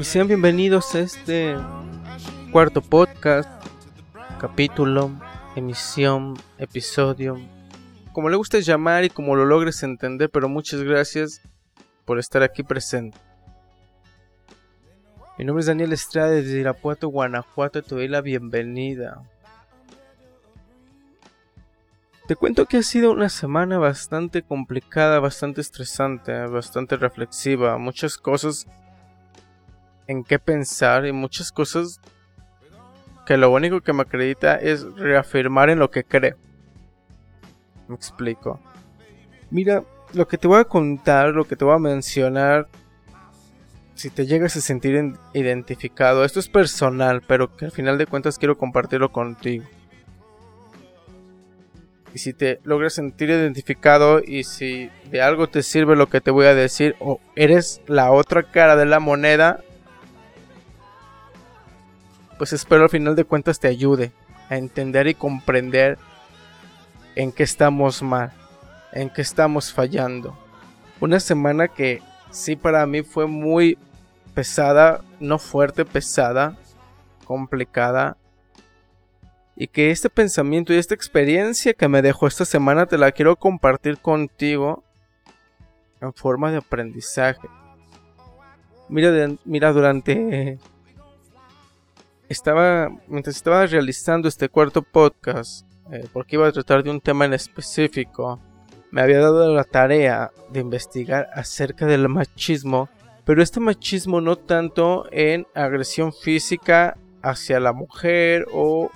Y sean bienvenidos a este cuarto podcast, capítulo, emisión, episodio, como le gustes llamar y como lo logres entender, pero muchas gracias por estar aquí presente. Mi nombre es Daniel Estrada desde Irapuato, Guanajuato, te doy la bienvenida. Te cuento que ha sido una semana bastante complicada, bastante estresante, bastante reflexiva, muchas cosas en qué pensar y muchas cosas que lo único que me acredita es reafirmar en lo que creo. Me explico. Mira, lo que te voy a contar, lo que te voy a mencionar, si te llegas a sentir en- identificado, esto es personal, pero que al final de cuentas quiero compartirlo contigo. Y si te logras sentir identificado y si de algo te sirve lo que te voy a decir o eres la otra cara de la moneda, pues espero al final de cuentas te ayude a entender y comprender en qué estamos mal, en qué estamos fallando. Una semana que sí para mí fue muy pesada, no fuerte, pesada, complicada. Y que este pensamiento y esta experiencia que me dejó esta semana te la quiero compartir contigo en forma de aprendizaje. Mira, mira durante estaba mientras estaba realizando este cuarto podcast eh, porque iba a tratar de un tema en específico me había dado la tarea de investigar acerca del machismo pero este machismo no tanto en agresión física hacia la mujer o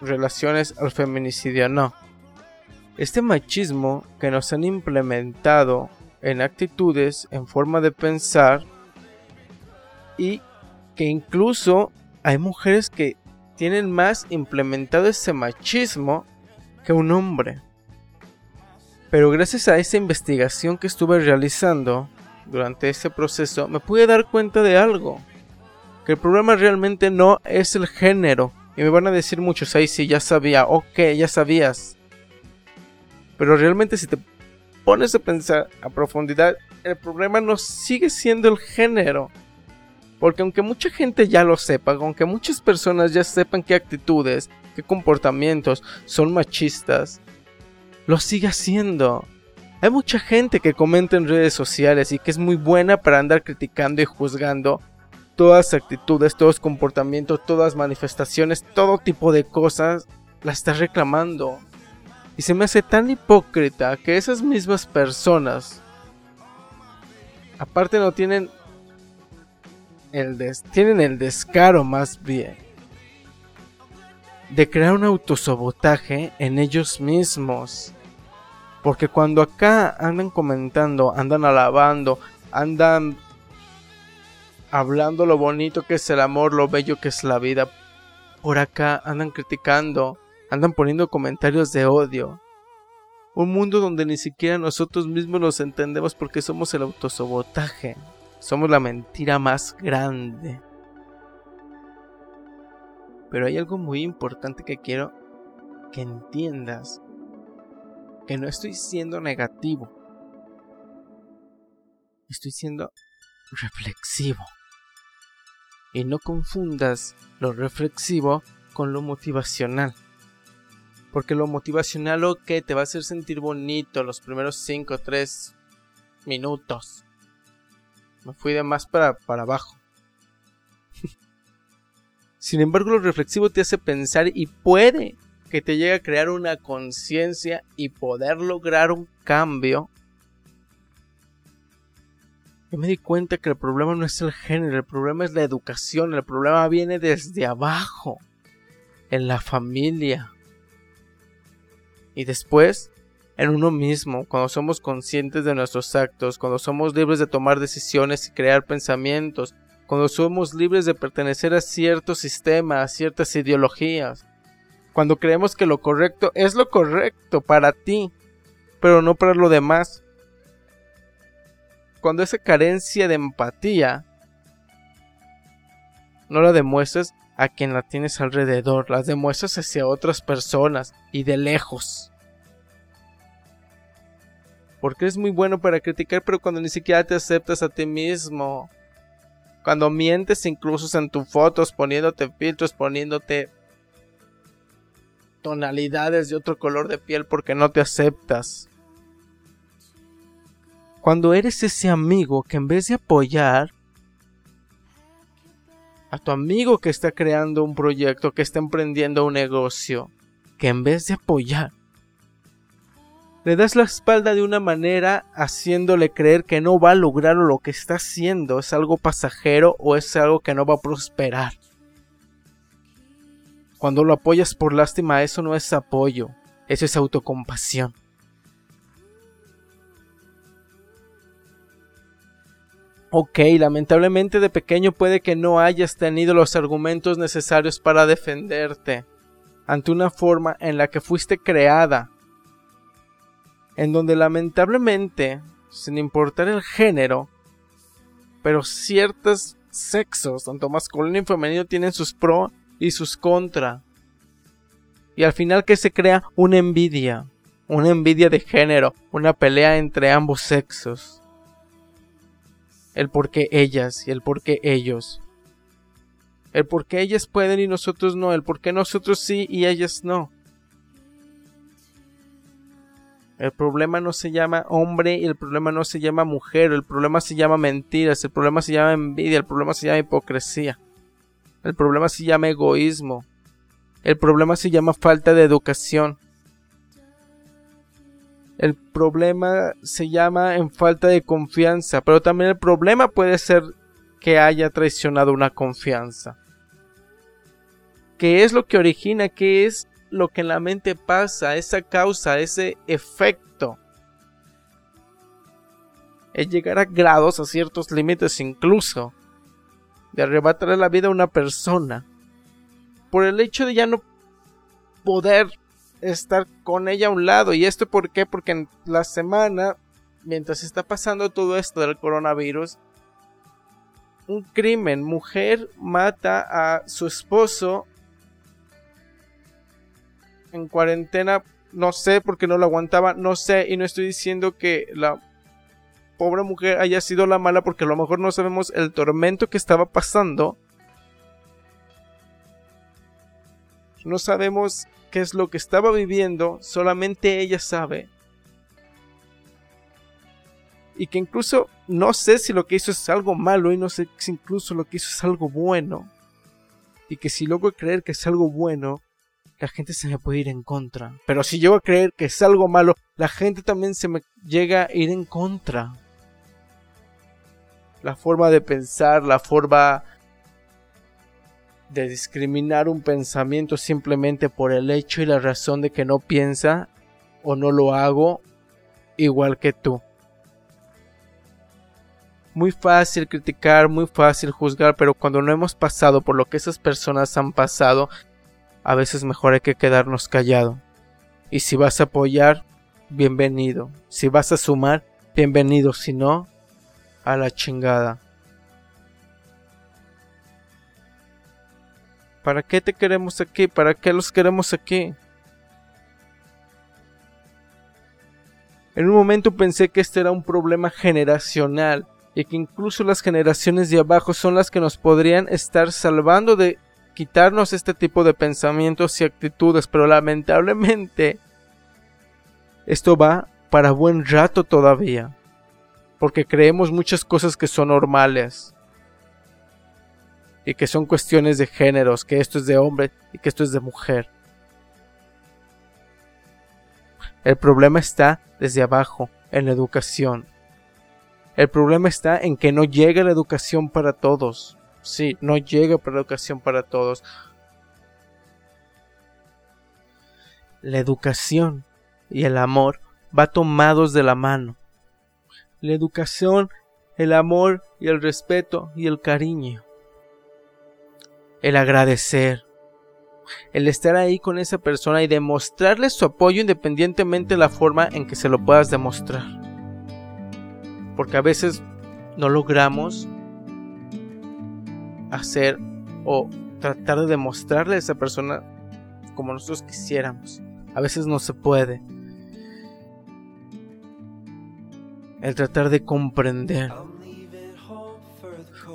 relaciones al feminicidio no este machismo que nos han implementado en actitudes en forma de pensar y que incluso hay mujeres que tienen más implementado ese machismo que un hombre. Pero gracias a esa investigación que estuve realizando durante ese proceso, me pude dar cuenta de algo. Que el problema realmente no es el género. Y me van a decir muchos, ahí sí, ya sabía, ok, ya sabías. Pero realmente si te pones a pensar a profundidad, el problema no sigue siendo el género. Porque aunque mucha gente ya lo sepa, aunque muchas personas ya sepan qué actitudes, qué comportamientos son machistas, lo sigue haciendo. Hay mucha gente que comenta en redes sociales y que es muy buena para andar criticando y juzgando todas actitudes, todos comportamientos, todas manifestaciones, todo tipo de cosas, la está reclamando. Y se me hace tan hipócrita que esas mismas personas, aparte no tienen el tienen el descaro más bien de crear un autosabotaje en ellos mismos. Porque cuando acá andan comentando, andan alabando, andan hablando lo bonito que es el amor, lo bello que es la vida, por acá andan criticando, andan poniendo comentarios de odio. Un mundo donde ni siquiera nosotros mismos nos entendemos porque somos el autosabotaje. Somos la mentira más grande. Pero hay algo muy importante que quiero que entiendas. Que no estoy siendo negativo. Estoy siendo reflexivo. Y no confundas lo reflexivo con lo motivacional. Porque lo motivacional, ok, te va a hacer sentir bonito los primeros 5 o 3 minutos. Me fui de más para, para abajo. Sin embargo, lo reflexivo te hace pensar y puede que te llegue a crear una conciencia y poder lograr un cambio. Yo me di cuenta que el problema no es el género, el problema es la educación, el problema viene desde abajo, en la familia. Y después, en uno mismo, cuando somos conscientes de nuestros actos, cuando somos libres de tomar decisiones y crear pensamientos, cuando somos libres de pertenecer a ciertos sistemas, a ciertas ideologías, cuando creemos que lo correcto es lo correcto para ti, pero no para lo demás. Cuando esa carencia de empatía no la demuestras a quien la tienes alrededor, la demuestras hacia otras personas y de lejos. Porque eres muy bueno para criticar, pero cuando ni siquiera te aceptas a ti mismo. Cuando mientes incluso en tus fotos, poniéndote filtros, poniéndote tonalidades de otro color de piel porque no te aceptas. Cuando eres ese amigo que en vez de apoyar a tu amigo que está creando un proyecto, que está emprendiendo un negocio, que en vez de apoyar, le das la espalda de una manera haciéndole creer que no va a lograr lo que está haciendo es algo pasajero o es algo que no va a prosperar. Cuando lo apoyas por lástima, eso no es apoyo, eso es autocompasión. Ok, lamentablemente de pequeño puede que no hayas tenido los argumentos necesarios para defenderte ante una forma en la que fuiste creada, en donde lamentablemente, sin importar el género, pero ciertos sexos, tanto masculino y femenino, tienen sus pros y sus contra. Y al final que se crea una envidia, una envidia de género, una pelea entre ambos sexos. El por qué ellas y el por qué ellos. El por qué ellas pueden y nosotros no, el por qué nosotros sí y ellas no. El problema no se llama hombre y el problema no se llama mujer, el problema se llama mentiras, el problema se llama envidia, el problema se llama hipocresía. El problema se llama egoísmo. El problema se llama falta de educación. El problema se llama en falta de confianza, pero también el problema puede ser que haya traicionado una confianza. ¿Qué es lo que origina? ¿Qué es lo que en la mente pasa? Esa causa, ese efecto. Es llegar a grados, a ciertos límites incluso, de arrebatarle la vida a una persona por el hecho de ya no poder estar con ella a un lado. ¿Y esto por qué? Porque en la semana, mientras está pasando todo esto del coronavirus, un crimen, mujer mata a su esposo en cuarentena, no sé porque no lo aguantaba, no sé, y no estoy diciendo que la pobre mujer haya sido la mala porque a lo mejor no sabemos el tormento que estaba pasando. No sabemos qué es lo que estaba viviendo, solamente ella sabe. Y que incluso no sé si lo que hizo es algo malo y no sé si incluso lo que hizo es algo bueno. Y que si logro creer que es algo bueno, la gente se me puede ir en contra. Pero si llego a creer que es algo malo, la gente también se me llega a ir en contra la forma de pensar, la forma de discriminar un pensamiento simplemente por el hecho y la razón de que no piensa o no lo hago igual que tú. Muy fácil criticar, muy fácil juzgar, pero cuando no hemos pasado por lo que esas personas han pasado, a veces mejor hay que quedarnos callado. Y si vas a apoyar, bienvenido. Si vas a sumar, bienvenido. Si no, a la chingada. ¿Para qué te queremos aquí? ¿Para qué los queremos aquí? En un momento pensé que este era un problema generacional y que incluso las generaciones de abajo son las que nos podrían estar salvando de quitarnos este tipo de pensamientos y actitudes, pero lamentablemente esto va para buen rato todavía porque creemos muchas cosas que son normales y que son cuestiones de géneros, que esto es de hombre y que esto es de mujer. El problema está desde abajo, en la educación. El problema está en que no llega la educación para todos. Sí, no llega la educación para todos. La educación y el amor va tomados de la mano. La educación, el amor y el respeto y el cariño. El agradecer. El estar ahí con esa persona y demostrarle su apoyo independientemente de la forma en que se lo puedas demostrar. Porque a veces no logramos hacer o tratar de demostrarle a esa persona como nosotros quisiéramos. A veces no se puede. El tratar de comprender.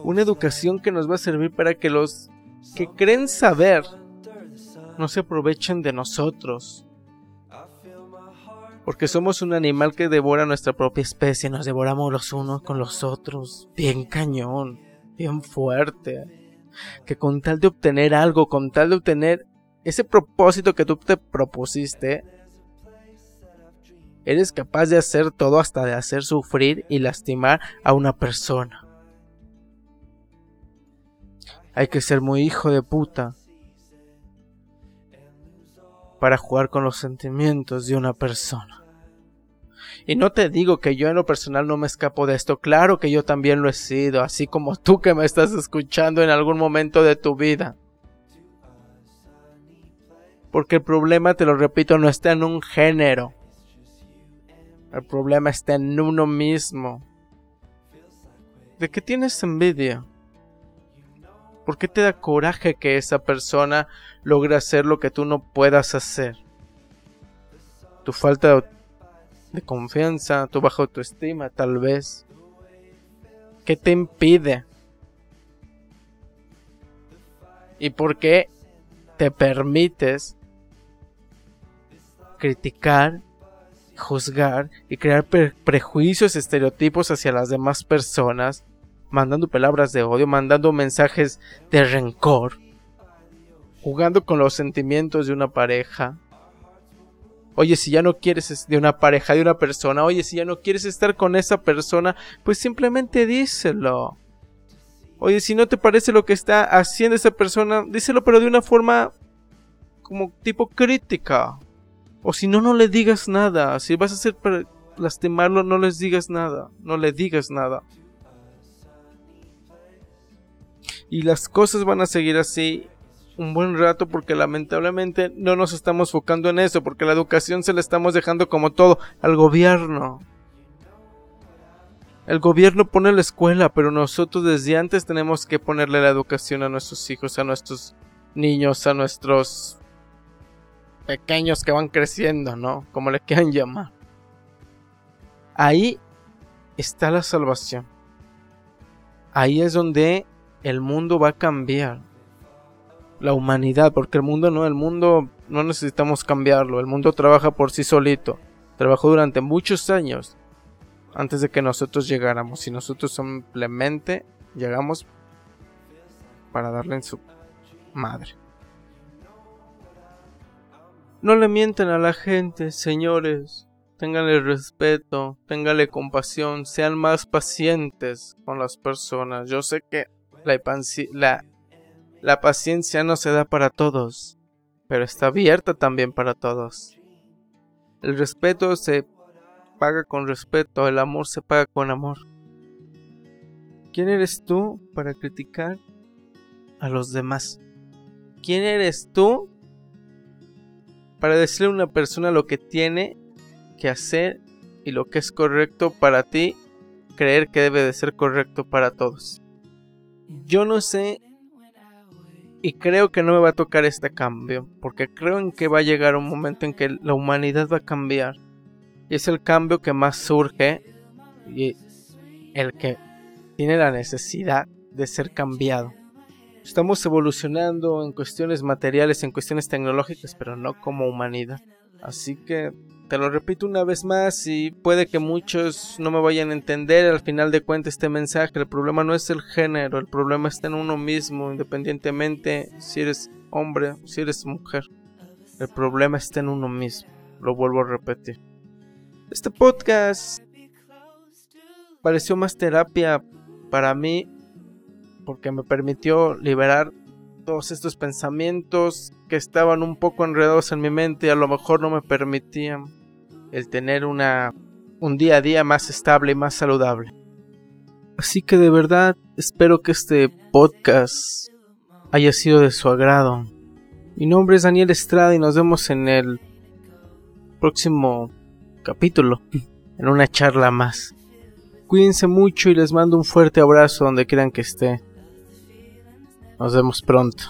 Una educación que nos va a servir para que los que creen saber no se aprovechen de nosotros. Porque somos un animal que devora nuestra propia especie, nos devoramos los unos con los otros, bien cañón, bien fuerte. Que con tal de obtener algo, con tal de obtener ese propósito que tú te propusiste, eres capaz de hacer todo hasta de hacer sufrir y lastimar a una persona. Hay que ser muy hijo de puta para jugar con los sentimientos de una persona. Y no te digo que yo en lo personal no me escapo de esto, claro que yo también lo he sido, así como tú que me estás escuchando en algún momento de tu vida. Porque el problema, te lo repito, no está en un género. El problema está en uno mismo. ¿De qué tienes envidia? ¿Por qué te da coraje que esa persona logre hacer lo que tú no puedas hacer? Tu falta de confianza, tu baja autoestima, tal vez. ¿Qué te impide? ¿Y por qué te permites criticar, juzgar y crear prejuicios, estereotipos hacia las demás personas, mandando palabras de odio, mandando mensajes de rencor, jugando con los sentimientos de una pareja. Oye, si ya no quieres de una pareja, de una persona, oye, si ya no quieres estar con esa persona, pues simplemente díselo. Oye, si no te parece lo que está haciendo esa persona, díselo, pero de una forma como tipo crítica. O si no, no le digas nada. Si vas a hacer para lastimarlo, no les digas nada. No le digas nada. Y las cosas van a seguir así un buen rato porque lamentablemente no nos estamos enfocando en eso, porque la educación se la estamos dejando como todo al gobierno. El gobierno pone la escuela, pero nosotros desde antes tenemos que ponerle la educación a nuestros hijos, a nuestros niños, a nuestros pequeños que van creciendo, ¿no? Como le quieran llamar. Ahí está la salvación. Ahí es donde el mundo va a cambiar. La humanidad, porque el mundo no, el mundo no necesitamos cambiarlo. El mundo trabaja por sí solito. Trabajó durante muchos años antes de que nosotros llegáramos. Y nosotros simplemente llegamos para darle en su madre. No le mienten a la gente, señores. Ténganle respeto, ténganle compasión, sean más pacientes con las personas. Yo sé que la, la, la paciencia no se da para todos, pero está abierta también para todos. El respeto se paga con respeto, el amor se paga con amor. ¿Quién eres tú para criticar a los demás? ¿Quién eres tú para decirle a una persona lo que tiene que hacer y lo que es correcto para ti, creer que debe de ser correcto para todos. Yo no sé y creo que no me va a tocar este cambio, porque creo en que va a llegar un momento en que la humanidad va a cambiar. Y es el cambio que más surge y el que tiene la necesidad de ser cambiado. Estamos evolucionando en cuestiones materiales, en cuestiones tecnológicas, pero no como humanidad. Así que te lo repito una vez más y puede que muchos no me vayan a entender al final de cuentas este mensaje. El problema no es el género, el problema está en uno mismo, independientemente si eres hombre o si eres mujer. El problema está en uno mismo. Lo vuelvo a repetir. Este podcast pareció más terapia para mí porque me permitió liberar todos estos pensamientos que estaban un poco enredados en mi mente y a lo mejor no me permitían el tener una un día a día más estable y más saludable. Así que de verdad espero que este podcast haya sido de su agrado. Mi nombre es Daniel Estrada y nos vemos en el próximo capítulo, en una charla más. Cuídense mucho y les mando un fuerte abrazo donde quieran que esté. Nos vemos pronto.